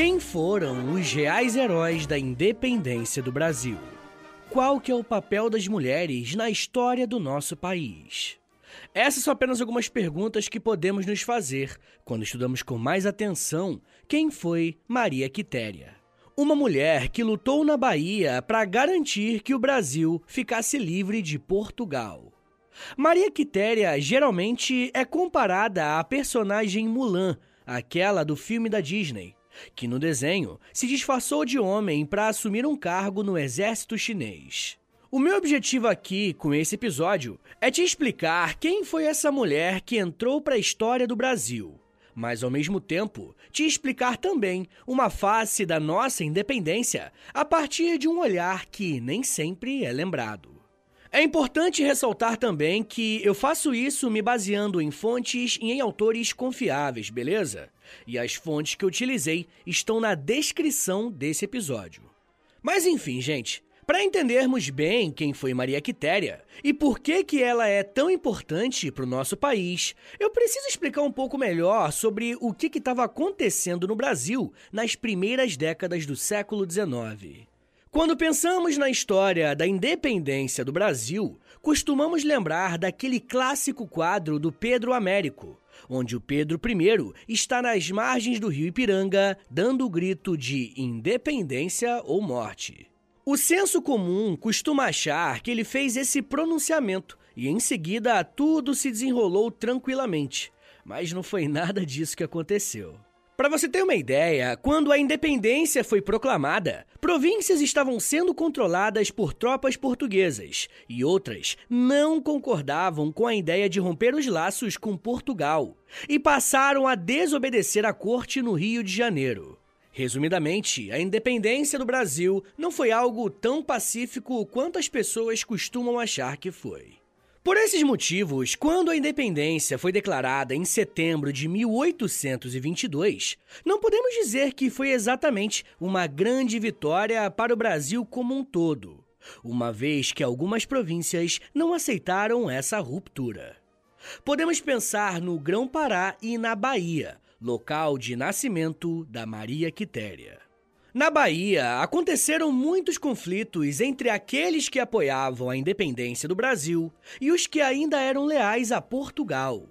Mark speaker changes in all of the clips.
Speaker 1: Quem foram os reais heróis da independência do Brasil? Qual que é o papel das mulheres na história do nosso país? Essas são apenas algumas perguntas que podemos nos fazer quando estudamos com mais atenção quem foi Maria Quitéria. Uma mulher que lutou na Bahia para garantir que o Brasil ficasse livre de Portugal. Maria Quitéria geralmente é comparada à personagem Mulan, aquela do filme da Disney, que no desenho se disfarçou de homem para assumir um cargo no exército chinês. O meu objetivo aqui com esse episódio é te explicar quem foi essa mulher que entrou para a história do Brasil, mas ao mesmo tempo te explicar também uma face da nossa independência a partir de um olhar que nem sempre é lembrado. É importante ressaltar também que eu faço isso me baseando em fontes e em autores confiáveis, beleza? E as fontes que utilizei estão na descrição desse episódio. Mas enfim, gente, para entendermos bem quem foi Maria Quitéria e por que, que ela é tão importante para o nosso país, eu preciso explicar um pouco melhor sobre o que estava acontecendo no Brasil nas primeiras décadas do século XIX. Quando pensamos na história da independência do Brasil, costumamos lembrar daquele clássico quadro do Pedro Américo, onde o Pedro I está nas margens do rio Ipiranga dando o grito de independência ou morte. O senso comum costuma achar que ele fez esse pronunciamento e em seguida tudo se desenrolou tranquilamente, mas não foi nada disso que aconteceu. Para você ter uma ideia, quando a independência foi proclamada, províncias estavam sendo controladas por tropas portuguesas e outras não concordavam com a ideia de romper os laços com Portugal e passaram a desobedecer a corte no Rio de Janeiro. Resumidamente, a independência do Brasil não foi algo tão pacífico quanto as pessoas costumam achar que foi. Por esses motivos, quando a independência foi declarada em setembro de 1822, não podemos dizer que foi exatamente uma grande vitória para o Brasil como um todo, uma vez que algumas províncias não aceitaram essa ruptura. Podemos pensar no Grão-Pará e na Bahia, local de nascimento da Maria Quitéria. Na Bahia, aconteceram muitos conflitos entre aqueles que apoiavam a independência do Brasil e os que ainda eram leais a Portugal.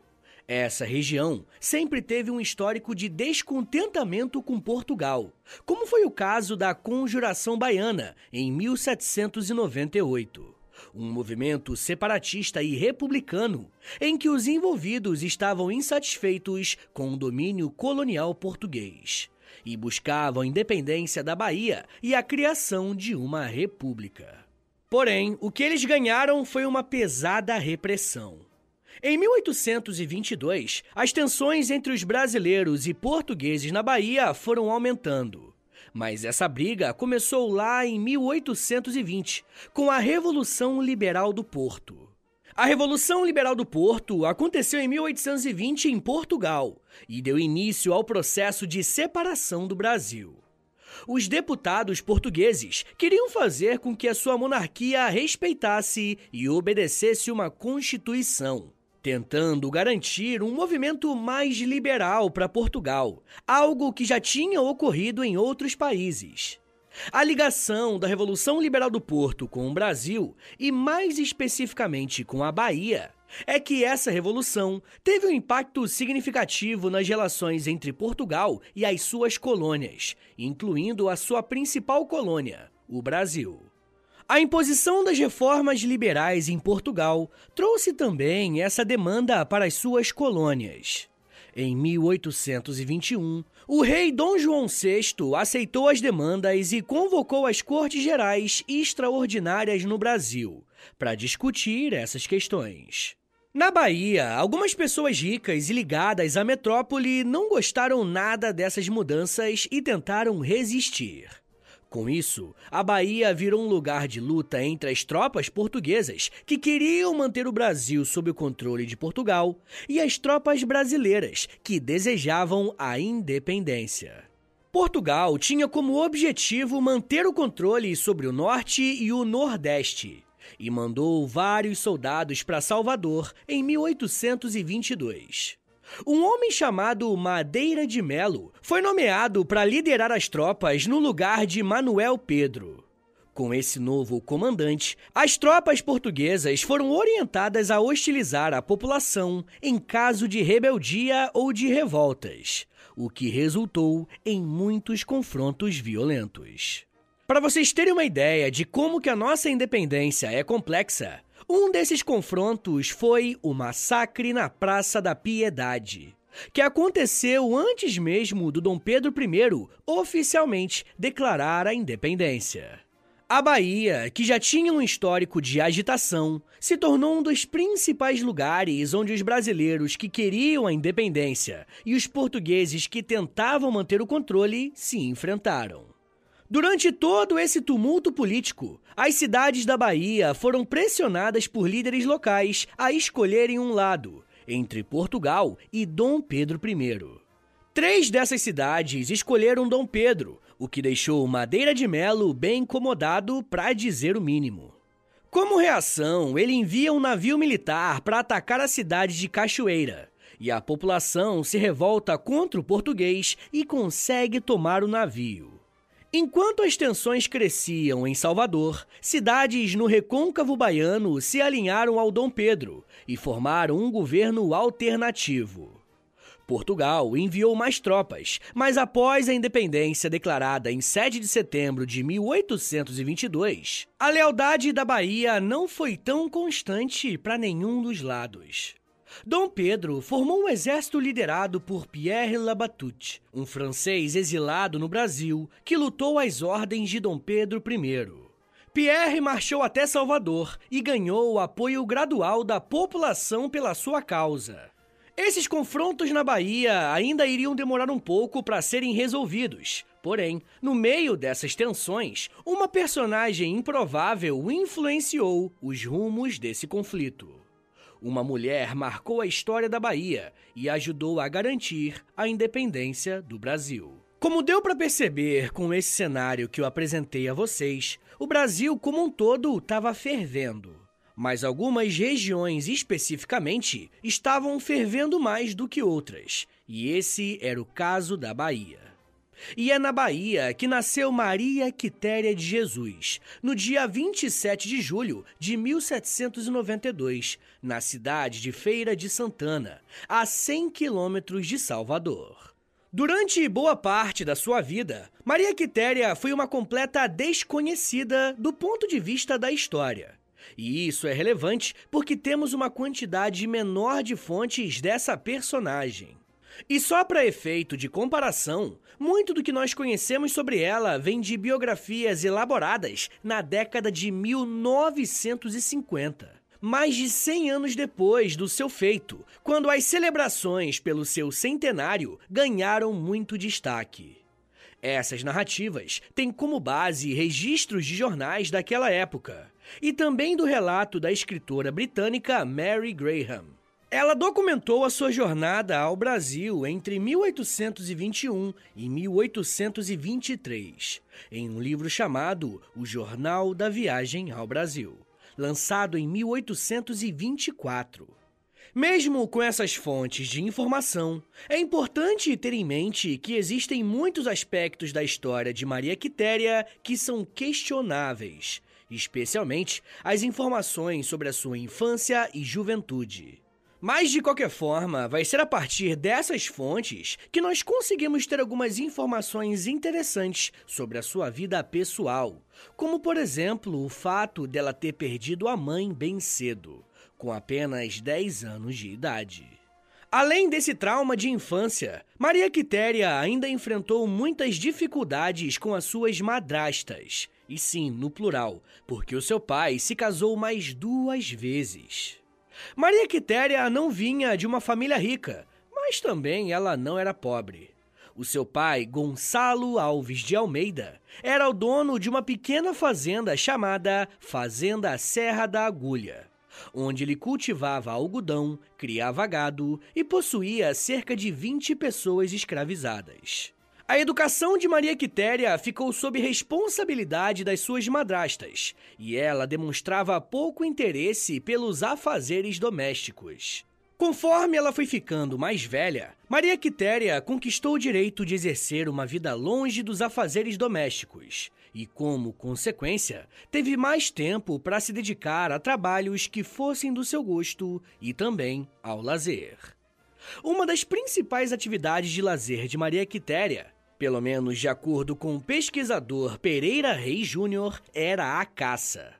Speaker 1: Essa região sempre teve um histórico de descontentamento com Portugal, como foi o caso da Conjuração Baiana em 1798 um movimento separatista e republicano em que os envolvidos estavam insatisfeitos com o domínio colonial português e buscavam a independência da Bahia e a criação de uma república. Porém, o que eles ganharam foi uma pesada repressão. Em 1822, as tensões entre os brasileiros e portugueses na Bahia foram aumentando. Mas essa briga começou lá em 1820, com a Revolução Liberal do Porto. A Revolução Liberal do Porto aconteceu em 1820 em Portugal e deu início ao processo de separação do Brasil. Os deputados portugueses queriam fazer com que a sua monarquia respeitasse e obedecesse uma constituição, tentando garantir um movimento mais liberal para Portugal, algo que já tinha ocorrido em outros países. A ligação da Revolução Liberal do Porto com o Brasil, e mais especificamente com a Bahia, é que essa revolução teve um impacto significativo nas relações entre Portugal e as suas colônias, incluindo a sua principal colônia, o Brasil. A imposição das reformas liberais em Portugal trouxe também essa demanda para as suas colônias. Em 1821, o rei Dom João VI aceitou as demandas e convocou as Cortes Gerais Extraordinárias no Brasil para discutir essas questões. Na Bahia, algumas pessoas ricas e ligadas à metrópole não gostaram nada dessas mudanças e tentaram resistir. Com isso, a Bahia virou um lugar de luta entre as tropas portuguesas, que queriam manter o Brasil sob o controle de Portugal, e as tropas brasileiras, que desejavam a independência. Portugal tinha como objetivo manter o controle sobre o norte e o nordeste, e mandou vários soldados para Salvador em 1822. Um homem chamado Madeira de Melo foi nomeado para liderar as tropas no lugar de Manuel Pedro. Com esse novo comandante, as tropas portuguesas foram orientadas a hostilizar a população em caso de rebeldia ou de revoltas, o que resultou em muitos confrontos violentos. Para vocês terem uma ideia de como que a nossa independência é complexa, um desses confrontos foi o massacre na Praça da Piedade, que aconteceu antes mesmo do Dom Pedro I oficialmente declarar a independência. A Bahia, que já tinha um histórico de agitação, se tornou um dos principais lugares onde os brasileiros que queriam a independência e os portugueses que tentavam manter o controle se enfrentaram. Durante todo esse tumulto político, as cidades da Bahia foram pressionadas por líderes locais a escolherem um lado entre Portugal e Dom Pedro I. Três dessas cidades escolheram Dom Pedro, o que deixou Madeira de Melo bem incomodado, para dizer o mínimo. Como reação, ele envia um navio militar para atacar a cidade de Cachoeira, e a população se revolta contra o português e consegue tomar o navio. Enquanto as tensões cresciam em Salvador, cidades no recôncavo baiano se alinharam ao Dom Pedro e formaram um governo alternativo. Portugal enviou mais tropas, mas após a independência declarada em 7 de setembro de 1822, a lealdade da Bahia não foi tão constante para nenhum dos lados. Dom Pedro formou um exército liderado por Pierre Labatut, um francês exilado no Brasil que lutou às ordens de Dom Pedro I. Pierre marchou até Salvador e ganhou o apoio gradual da população pela sua causa. Esses confrontos na Bahia ainda iriam demorar um pouco para serem resolvidos. Porém, no meio dessas tensões, uma personagem improvável influenciou os rumos desse conflito. Uma mulher marcou a história da Bahia e ajudou a garantir a independência do Brasil. Como deu para perceber com esse cenário que eu apresentei a vocês, o Brasil como um todo estava fervendo. Mas algumas regiões especificamente estavam fervendo mais do que outras, e esse era o caso da Bahia. E é na Bahia que nasceu Maria Quitéria de Jesus, no dia 27 de julho de 1792, na cidade de Feira de Santana, a 100 quilômetros de Salvador. Durante boa parte da sua vida, Maria Quitéria foi uma completa desconhecida do ponto de vista da história. E isso é relevante porque temos uma quantidade menor de fontes dessa personagem. E só para efeito de comparação, muito do que nós conhecemos sobre ela vem de biografias elaboradas na década de 1950. Mais de 100 anos depois do seu feito, quando as celebrações pelo seu centenário ganharam muito destaque. Essas narrativas têm como base registros de jornais daquela época e também do relato da escritora britânica Mary Graham. Ela documentou a sua jornada ao Brasil entre 1821 e 1823, em um livro chamado O Jornal da Viagem ao Brasil, lançado em 1824. Mesmo com essas fontes de informação, é importante ter em mente que existem muitos aspectos da história de Maria Quitéria que são questionáveis especialmente as informações sobre a sua infância e juventude. Mas, de qualquer forma, vai ser a partir dessas fontes que nós conseguimos ter algumas informações interessantes sobre a sua vida pessoal, como, por exemplo, o fato dela ter perdido a mãe bem cedo, com apenas 10 anos de idade. Além desse trauma de infância, Maria Quitéria ainda enfrentou muitas dificuldades com as suas madrastas, e sim, no plural, porque o seu pai se casou mais duas vezes. Maria Quitéria não vinha de uma família rica, mas também ela não era pobre. O seu pai, Gonçalo Alves de Almeida, era o dono de uma pequena fazenda chamada Fazenda Serra da Agulha, onde ele cultivava algodão, criava gado e possuía cerca de 20 pessoas escravizadas. A educação de Maria Quitéria ficou sob responsabilidade das suas madrastas, e ela demonstrava pouco interesse pelos afazeres domésticos. Conforme ela foi ficando mais velha, Maria Quitéria conquistou o direito de exercer uma vida longe dos afazeres domésticos e, como consequência, teve mais tempo para se dedicar a trabalhos que fossem do seu gosto e também ao lazer. Uma das principais atividades de lazer de Maria Quitéria pelo menos de acordo com o pesquisador Pereira Reis Júnior, era a caça.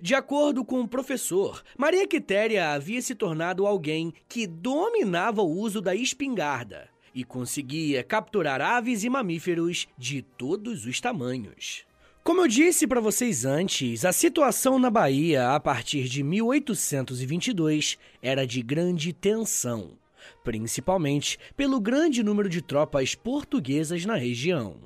Speaker 1: De acordo com o professor, Maria Quitéria havia se tornado alguém que dominava o uso da espingarda e conseguia capturar aves e mamíferos de todos os tamanhos. Como eu disse para vocês antes, a situação na Bahia a partir de 1822 era de grande tensão principalmente pelo grande número de tropas portuguesas na região.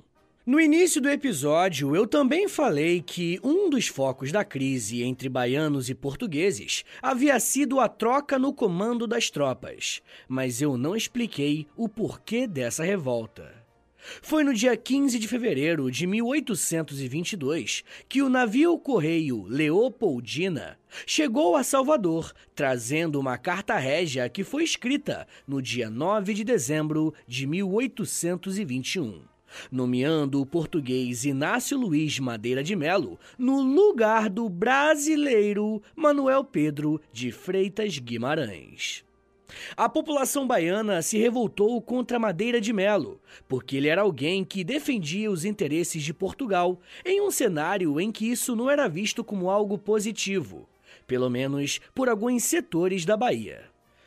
Speaker 1: No início do episódio, eu também falei que um dos focos da crise entre baianos e portugueses havia sido a troca no comando das tropas, mas eu não expliquei o porquê dessa revolta. Foi no dia 15 de fevereiro de 1822 que o navio correio Leopoldina chegou a Salvador, trazendo uma carta régia que foi escrita no dia 9 de dezembro de 1821 nomeando o português Inácio Luiz Madeira de Melo no lugar do brasileiro Manuel Pedro de Freitas Guimarães. A população baiana se revoltou contra Madeira de Melo, porque ele era alguém que defendia os interesses de Portugal, em um cenário em que isso não era visto como algo positivo, pelo menos por alguns setores da Bahia.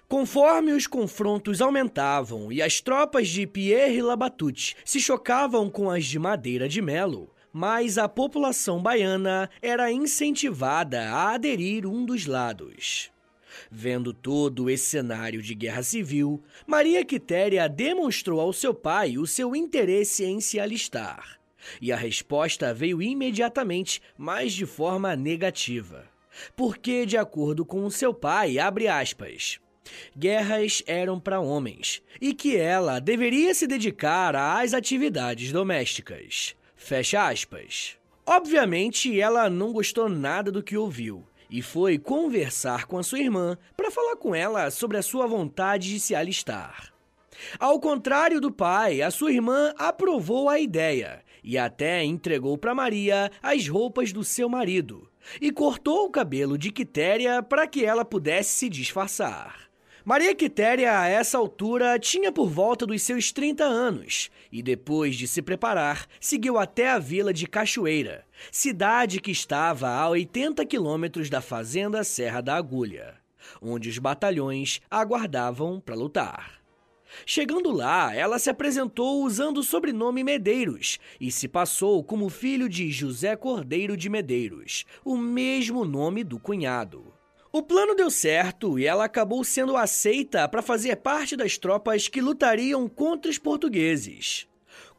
Speaker 1: Conforme os confrontos aumentavam e as tropas de Pierre Labatut se chocavam com as de Madeira de Melo, mais a população baiana era incentivada a aderir um dos lados. Vendo todo esse cenário de guerra civil, Maria Quitéria demonstrou ao seu pai o seu interesse em se alistar. E a resposta veio imediatamente, mas de forma negativa. Porque, de acordo com seu pai, abre aspas, guerras eram para homens e que ela deveria se dedicar às atividades domésticas. Fecha aspas. Obviamente, ela não gostou nada do que ouviu e foi conversar com a sua irmã para falar com ela sobre a sua vontade de se alistar. Ao contrário do pai, a sua irmã aprovou a ideia e até entregou para Maria as roupas do seu marido e cortou o cabelo de Quitéria para que ela pudesse se disfarçar. Maria Quitéria, a essa altura, tinha por volta dos seus 30 anos e, depois de se preparar, seguiu até a vila de Cachoeira, cidade que estava a 80 quilômetros da fazenda Serra da Agulha, onde os batalhões aguardavam para lutar. Chegando lá, ela se apresentou usando o sobrenome Medeiros e se passou como filho de José Cordeiro de Medeiros, o mesmo nome do cunhado. O plano deu certo e ela acabou sendo aceita para fazer parte das tropas que lutariam contra os portugueses.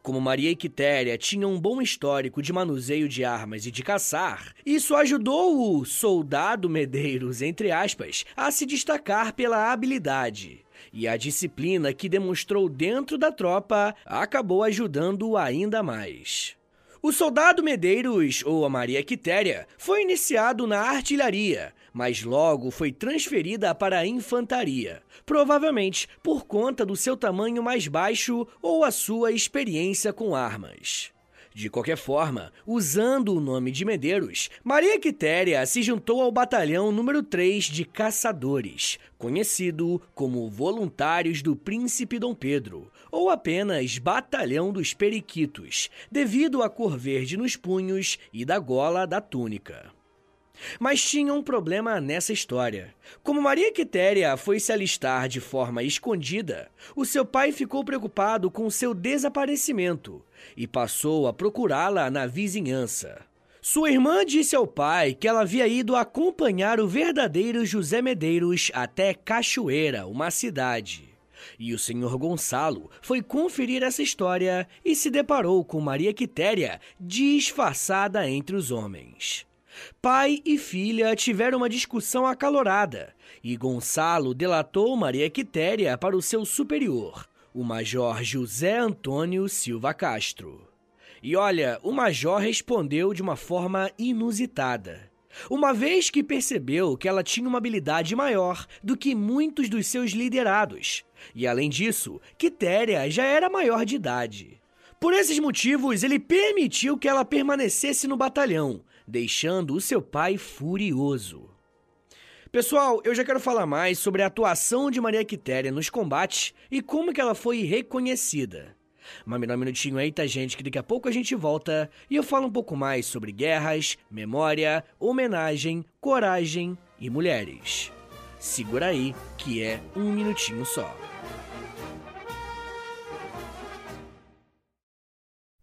Speaker 1: Como Maria Quitéria tinham um bom histórico de manuseio de armas e de caçar, isso ajudou o soldado Medeiros, entre aspas, a se destacar pela habilidade. E a disciplina que demonstrou dentro da tropa acabou ajudando ainda mais. O soldado Medeiros, ou a Maria Quitéria, foi iniciado na artilharia, mas logo foi transferida para a infantaria, provavelmente por conta do seu tamanho mais baixo ou a sua experiência com armas. De qualquer forma, usando o nome de Medeiros, Maria Quitéria se juntou ao batalhão número 3 de caçadores, conhecido como Voluntários do Príncipe Dom Pedro, ou apenas Batalhão dos Periquitos, devido à cor verde nos punhos e da gola da túnica. Mas tinha um problema nessa história. Como Maria Quitéria foi se alistar de forma escondida, o seu pai ficou preocupado com seu desaparecimento e passou a procurá-la na vizinhança. Sua irmã disse ao pai que ela havia ido acompanhar o verdadeiro José Medeiros até Cachoeira, uma cidade. E o senhor Gonçalo foi conferir essa história e se deparou com Maria Quitéria disfarçada entre os homens. Pai e filha tiveram uma discussão acalorada e Gonçalo delatou Maria Quitéria para o seu superior, o Major José Antônio Silva Castro. E olha, o Major respondeu de uma forma inusitada. Uma vez que percebeu que ela tinha uma habilidade maior do que muitos dos seus liderados, e além disso, Quitéria já era maior de idade. Por esses motivos, ele permitiu que ela permanecesse no batalhão, deixando o seu pai furioso. Pessoal, eu já quero falar mais sobre a atuação de Maria Quitéria nos combates e como que ela foi reconhecida. Mas me dá um minutinho aí, tá, gente, que daqui a pouco a gente volta e eu falo um pouco mais sobre guerras, memória, homenagem, coragem e mulheres. Segura aí, que é um minutinho só.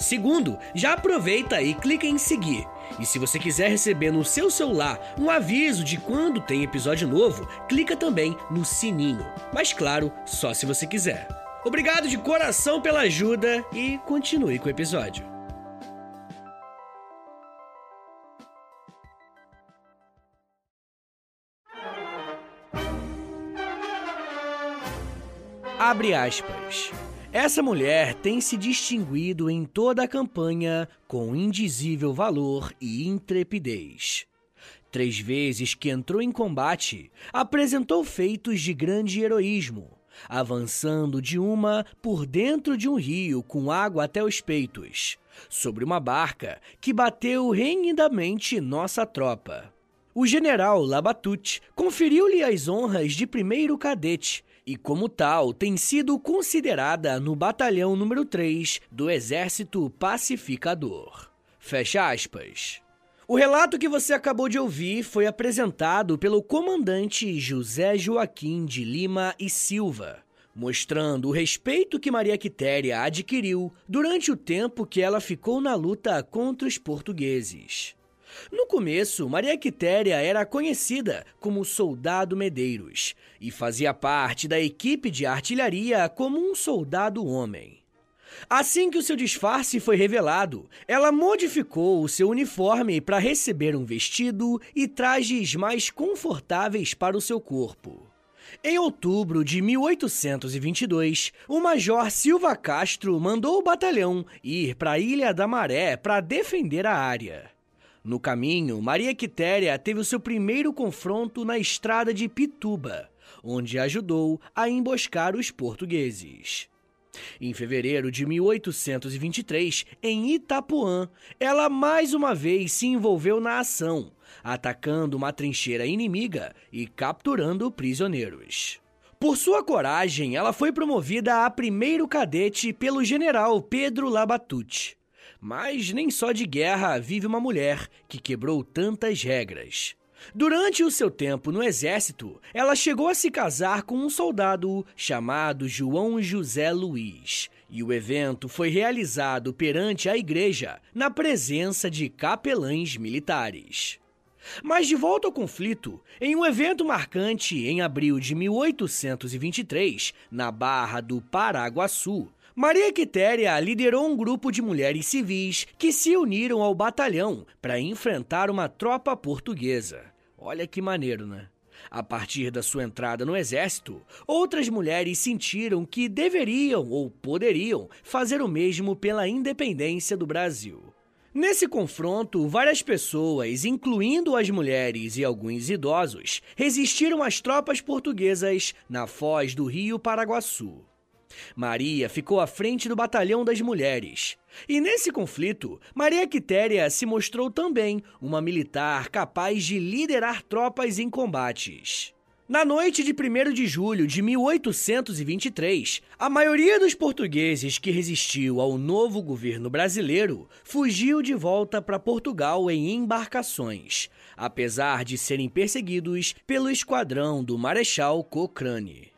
Speaker 1: Segundo, já aproveita e clica em seguir. E se você quiser receber no seu celular um aviso de quando tem episódio novo, clica também no sininho. Mas claro, só se você quiser. Obrigado de coração pela ajuda e continue com o episódio. Abre aspas. Essa mulher tem se distinguido em toda a campanha com indizível valor e intrepidez. Três vezes que entrou em combate, apresentou feitos de grande heroísmo, avançando de uma por dentro de um rio com água até os peitos, sobre uma barca que bateu renhidamente nossa tropa. O general Labatut conferiu-lhe as honras de primeiro cadete e, como tal, tem sido considerada no batalhão número 3 do Exército Pacificador. Fecha aspas. O relato que você acabou de ouvir foi apresentado pelo comandante José Joaquim de Lima e Silva, mostrando o respeito que Maria Quitéria adquiriu durante o tempo que ela ficou na luta contra os portugueses. No começo, Maria Quitéria era conhecida como Soldado Medeiros e fazia parte da equipe de artilharia como um soldado homem. Assim que o seu disfarce foi revelado, ela modificou o seu uniforme para receber um vestido e trajes mais confortáveis para o seu corpo. Em outubro de 1822, o Major Silva Castro mandou o batalhão ir para a Ilha da Maré para defender a área. No caminho, Maria Quitéria teve o seu primeiro confronto na estrada de Pituba, onde ajudou a emboscar os portugueses. Em fevereiro de 1823, em Itapuã, ela mais uma vez se envolveu na ação, atacando uma trincheira inimiga e capturando prisioneiros. Por sua coragem, ela foi promovida a primeiro cadete pelo general Pedro Labatute. Mas nem só de guerra vive uma mulher que quebrou tantas regras. Durante o seu tempo no exército, ela chegou a se casar com um soldado chamado João José Luiz, e o evento foi realizado perante a igreja, na presença de capelães militares. Mas de volta ao conflito, em um evento marcante em abril de 1823, na Barra do Paraguaçu, Maria Quitéria liderou um grupo de mulheres civis que se uniram ao batalhão para enfrentar uma tropa portuguesa. Olha que maneiro, né? A partir da sua entrada no exército, outras mulheres sentiram que deveriam ou poderiam fazer o mesmo pela independência do Brasil. Nesse confronto, várias pessoas, incluindo as mulheres e alguns idosos, resistiram às tropas portuguesas na foz do rio Paraguaçu. Maria ficou à frente do batalhão das mulheres. E nesse conflito, Maria Quitéria se mostrou também uma militar capaz de liderar tropas em combates. Na noite de 1 de julho de 1823, a maioria dos portugueses que resistiu ao novo governo brasileiro fugiu de volta para Portugal em embarcações, apesar de serem perseguidos pelo esquadrão do Marechal Cochrane.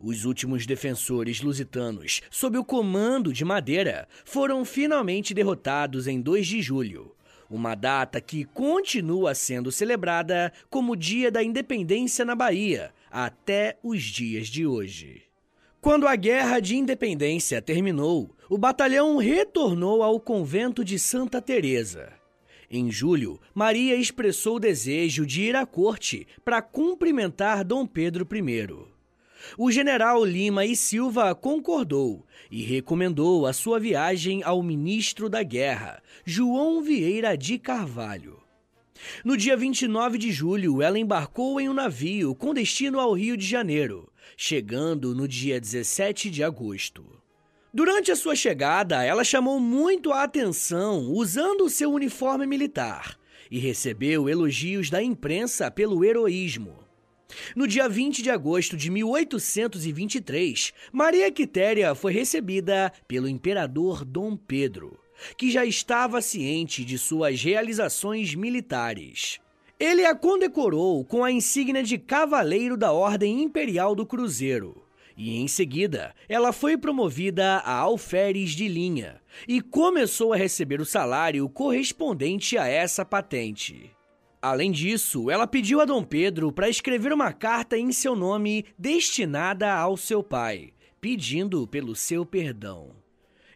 Speaker 1: Os últimos defensores lusitanos, sob o comando de Madeira, foram finalmente derrotados em 2 de julho, uma data que continua sendo celebrada como Dia da Independência na Bahia até os dias de hoje. Quando a Guerra de Independência terminou, o batalhão retornou ao convento de Santa Teresa. Em julho, Maria expressou o desejo de ir à corte para cumprimentar Dom Pedro I. O general Lima e Silva concordou e recomendou a sua viagem ao ministro da Guerra, João Vieira de Carvalho. No dia 29 de julho, ela embarcou em um navio com destino ao Rio de Janeiro, chegando no dia 17 de agosto. Durante a sua chegada, ela chamou muito a atenção usando o seu uniforme militar e recebeu elogios da imprensa pelo heroísmo. No dia 20 de agosto de 1823, Maria Quitéria foi recebida pelo imperador Dom Pedro, que já estava ciente de suas realizações militares. Ele a condecorou com a insígnia de Cavaleiro da Ordem Imperial do Cruzeiro. E em seguida, ela foi promovida a alferes de linha e começou a receber o salário correspondente a essa patente. Além disso, ela pediu a Dom Pedro para escrever uma carta em seu nome destinada ao seu pai, pedindo pelo seu perdão.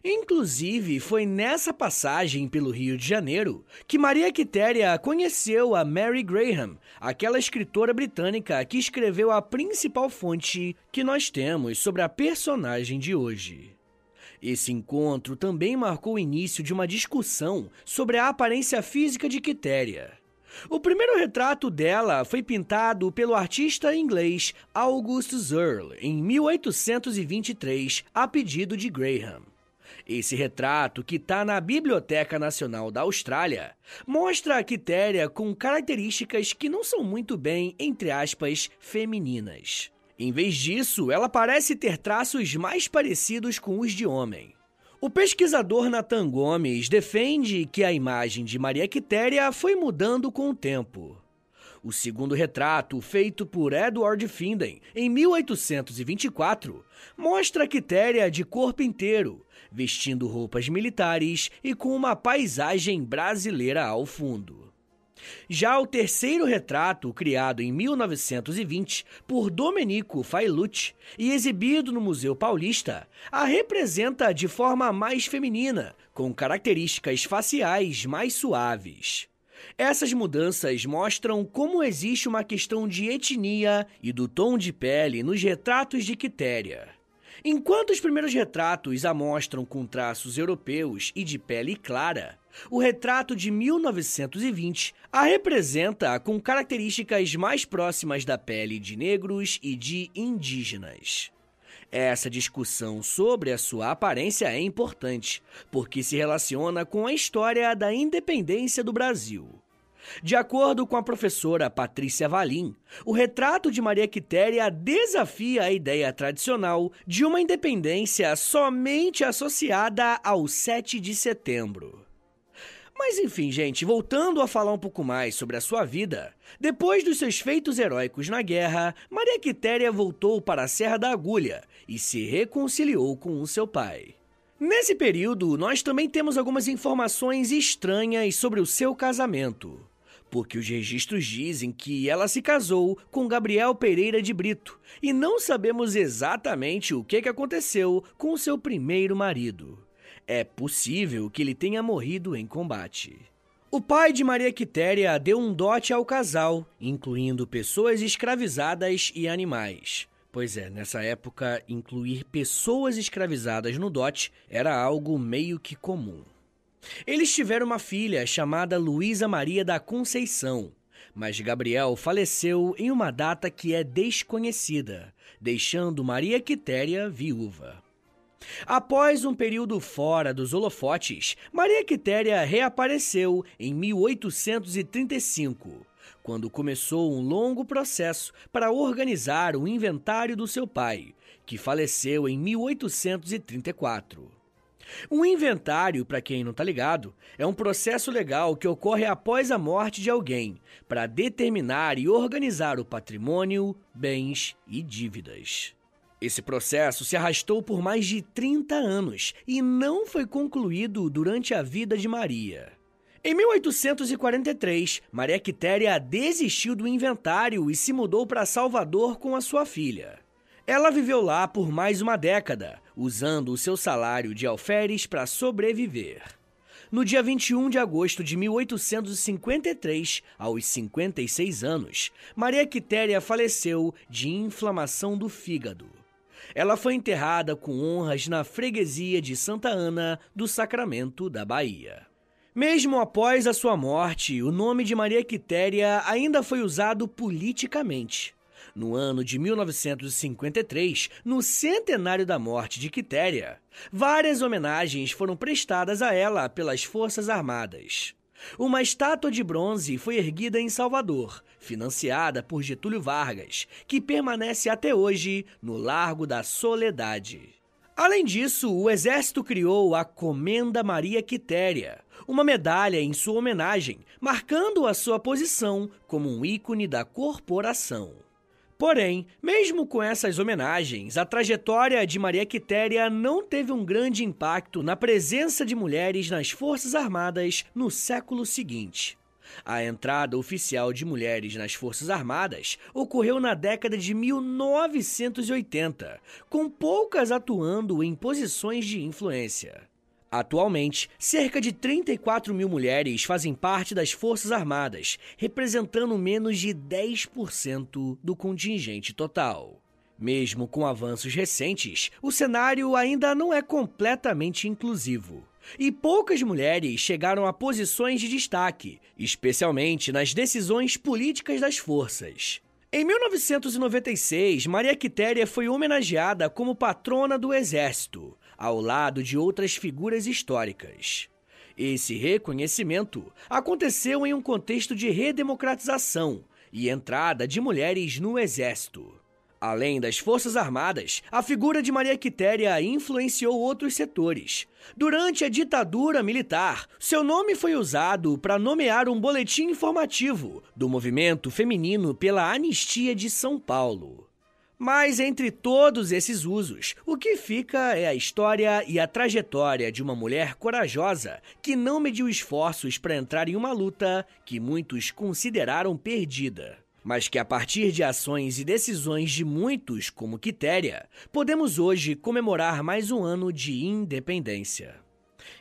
Speaker 1: Inclusive, foi nessa passagem pelo Rio de Janeiro que Maria Quitéria conheceu a Mary Graham, aquela escritora britânica que escreveu a principal fonte que nós temos sobre a personagem de hoje. Esse encontro também marcou o início de uma discussão sobre a aparência física de Quitéria. O primeiro retrato dela foi pintado pelo artista inglês Augustus Earle em 1823, a pedido de Graham. Esse retrato, que está na Biblioteca Nacional da Austrália, mostra a Quitéria com características que não são muito bem, entre aspas, femininas. Em vez disso, ela parece ter traços mais parecidos com os de homem. O pesquisador Nathan Gomes defende que a imagem de Maria Quitéria foi mudando com o tempo. O segundo retrato, feito por Edward Finden em 1824, mostra Quitéria de corpo inteiro, vestindo roupas militares e com uma paisagem brasileira ao fundo. Já o terceiro retrato, criado em 1920 por Domenico Failucci e exibido no Museu Paulista, a representa de forma mais feminina, com características faciais mais suaves. Essas mudanças mostram como existe uma questão de etnia e do tom de pele nos retratos de Quitéria. Enquanto os primeiros retratos a mostram com traços europeus e de pele clara, o retrato de 1920 a representa com características mais próximas da pele de negros e de indígenas. Essa discussão sobre a sua aparência é importante, porque se relaciona com a história da independência do Brasil. De acordo com a professora Patrícia Valim, o retrato de Maria Quitéria desafia a ideia tradicional de uma independência somente associada ao 7 de setembro. Mas enfim, gente, voltando a falar um pouco mais sobre a sua vida, depois dos seus feitos heróicos na guerra, Maria Quitéria voltou para a Serra da Agulha e se reconciliou com o seu pai. Nesse período, nós também temos algumas informações estranhas sobre o seu casamento, porque os registros dizem que ela se casou com Gabriel Pereira de Brito e não sabemos exatamente o que aconteceu com o seu primeiro marido. É possível que ele tenha morrido em combate. O pai de Maria Quitéria deu um dote ao casal, incluindo pessoas escravizadas e animais. Pois é, nessa época, incluir pessoas escravizadas no dote era algo meio que comum. Eles tiveram uma filha chamada Luísa Maria da Conceição, mas Gabriel faleceu em uma data que é desconhecida, deixando Maria Quitéria viúva. Após um período fora dos holofotes, Maria Quitéria reapareceu em 1835, quando começou um longo processo para organizar o inventário do seu pai, que faleceu em 1834. Um inventário, para quem não está ligado, é um processo legal que ocorre após a morte de alguém para determinar e organizar o patrimônio, bens e dívidas. Esse processo se arrastou por mais de 30 anos e não foi concluído durante a vida de Maria. Em 1843, Maria Quitéria desistiu do inventário e se mudou para Salvador com a sua filha. Ela viveu lá por mais uma década, usando o seu salário de alferes para sobreviver. No dia 21 de agosto de 1853, aos 56 anos, Maria Quitéria faleceu de inflamação do fígado. Ela foi enterrada com honras na freguesia de Santa Ana do Sacramento da Bahia. Mesmo após a sua morte, o nome de Maria Quitéria ainda foi usado politicamente. No ano de 1953, no centenário da morte de Quitéria, várias homenagens foram prestadas a ela pelas Forças Armadas. Uma estátua de bronze foi erguida em Salvador, financiada por Getúlio Vargas, que permanece até hoje no Largo da Soledade. Além disso, o Exército criou a Comenda Maria Quitéria, uma medalha em sua homenagem, marcando a sua posição como um ícone da corporação. Porém, mesmo com essas homenagens, a trajetória de Maria Quitéria não teve um grande impacto na presença de mulheres nas Forças Armadas no século seguinte. A entrada oficial de mulheres nas Forças Armadas ocorreu na década de 1980, com poucas atuando em posições de influência. Atualmente, cerca de 34 mil mulheres fazem parte das Forças Armadas, representando menos de 10% do contingente total. Mesmo com avanços recentes, o cenário ainda não é completamente inclusivo. E poucas mulheres chegaram a posições de destaque, especialmente nas decisões políticas das forças. Em 1996, Maria Quitéria foi homenageada como patrona do Exército, ao lado de outras figuras históricas. Esse reconhecimento aconteceu em um contexto de redemocratização e entrada de mulheres no Exército. Além das Forças Armadas, a figura de Maria Quitéria influenciou outros setores. Durante a ditadura militar, seu nome foi usado para nomear um boletim informativo do movimento feminino pela Anistia de São Paulo. Mas entre todos esses usos, o que fica é a história e a trajetória de uma mulher corajosa que não mediu esforços para entrar em uma luta que muitos consideraram perdida mas que a partir de ações e decisões de muitos, como Quitéria, podemos hoje comemorar mais um ano de independência.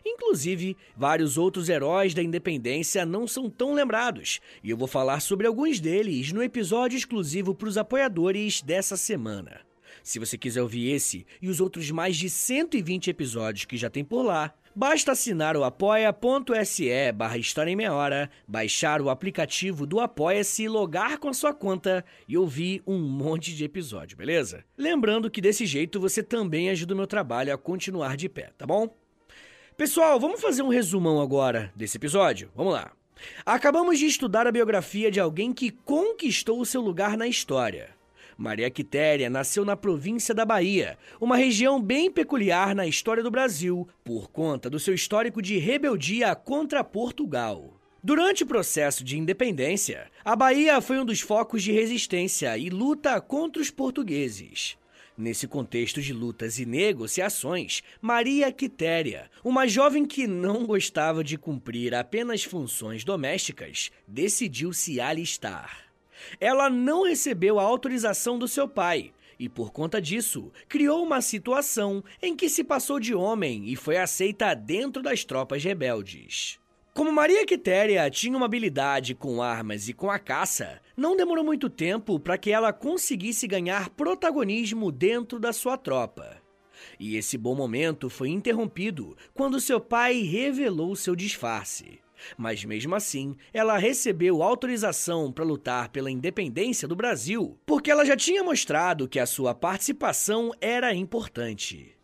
Speaker 1: Inclusive, vários outros heróis da independência não são tão lembrados, e eu vou falar sobre alguns deles no episódio exclusivo para os apoiadores dessa semana. Se você quiser ouvir esse e os outros mais de 120 episódios que já tem por lá, basta assinar o apoia.se barra História em Meia Hora, baixar o aplicativo do Apoia-se, logar com a sua conta e ouvir um monte de episódio, beleza? Lembrando que desse jeito você também ajuda o meu trabalho a continuar de pé, tá bom? Pessoal, vamos fazer um resumão agora desse episódio? Vamos lá. Acabamos de estudar a biografia de alguém que conquistou o seu lugar na história. Maria Quitéria nasceu na província da Bahia, uma região bem peculiar na história do Brasil, por conta do seu histórico de rebeldia contra Portugal. Durante o processo de independência, a Bahia foi um dos focos de resistência e luta contra os portugueses. Nesse contexto de lutas e negociações, Maria Quitéria, uma jovem que não gostava de cumprir apenas funções domésticas, decidiu se alistar. Ela não recebeu a autorização do seu pai e, por conta disso, criou uma situação em que se passou de homem e foi aceita dentro das tropas rebeldes. Como Maria Quitéria tinha uma habilidade com armas e com a caça, não demorou muito tempo para que ela conseguisse ganhar protagonismo dentro da sua tropa. E esse bom momento foi interrompido quando seu pai revelou seu disfarce. Mas mesmo assim, ela recebeu autorização para lutar pela independência do Brasil, porque ela já tinha mostrado que a sua participação era importante.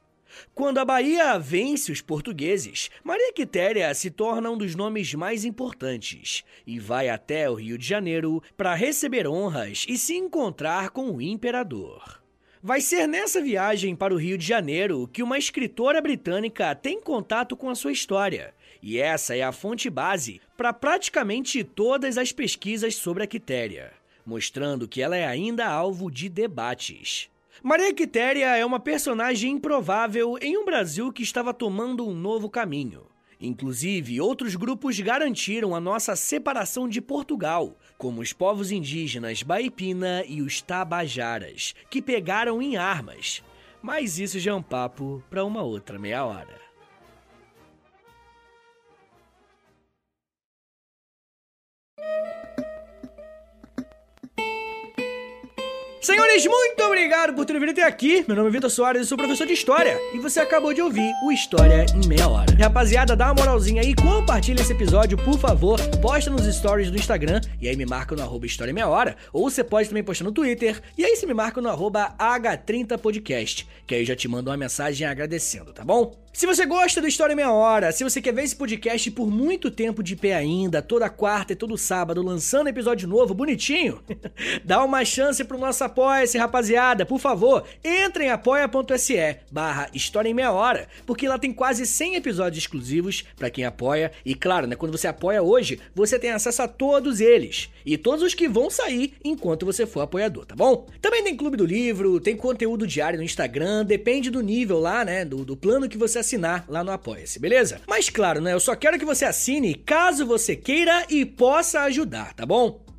Speaker 1: Quando a Bahia vence os portugueses, Maria Quitéria se torna um dos nomes mais importantes e vai até o Rio de Janeiro para receber honras e se encontrar com o imperador. Vai ser nessa viagem para o Rio de Janeiro que uma escritora britânica tem contato com a sua história, e essa é a fonte base para praticamente todas as pesquisas sobre a Quitéria, mostrando que ela é ainda alvo de debates. Maria Quitéria é uma personagem improvável em um Brasil que estava tomando um novo caminho. Inclusive, outros grupos garantiram a nossa separação de Portugal, como os povos indígenas Baipina e os Tabajaras, que pegaram em armas. Mas isso já é um papo para uma outra meia hora. Senhores, muito obrigado por terem vindo até aqui. Meu nome é Vitor Soares, eu sou professor de História. E você acabou de ouvir o História em Meia Hora. Rapaziada, dá uma moralzinha aí, compartilha esse episódio, por favor. Posta nos stories do Instagram e aí me marca no arroba História em Meia Hora. Ou você pode também postar no Twitter. E aí você me marca no arroba H30podcast. Que aí eu já te mando uma mensagem agradecendo, tá bom? Se você gosta do História em Meia Hora, se você quer ver esse podcast por muito tempo de pé ainda, toda quarta e todo sábado, lançando episódio novo, bonitinho, dá uma chance pro nosso apoia-se, rapaziada. Por favor, entre em apoia.se barra História em Meia Hora, porque lá tem quase 100 episódios exclusivos para quem apoia. E claro, né, quando você apoia hoje, você tem acesso a todos eles. E todos os que vão sair enquanto você for apoiador, tá bom? Também tem Clube do Livro, tem conteúdo diário no Instagram, depende do nível lá, né, do, do plano que você assinar lá no Apoia-se, beleza? Mas claro, né, eu só quero que você assine caso você queira e possa ajudar, tá bom?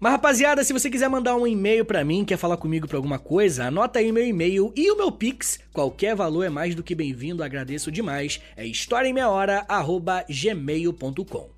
Speaker 1: Mas rapaziada, se você quiser mandar um e-mail para mim, quer falar comigo para alguma coisa, anota aí meu e-mail e o meu Pix. Qualquer valor é mais do que bem-vindo, agradeço demais. É historiaemmeiahora@gmail.com.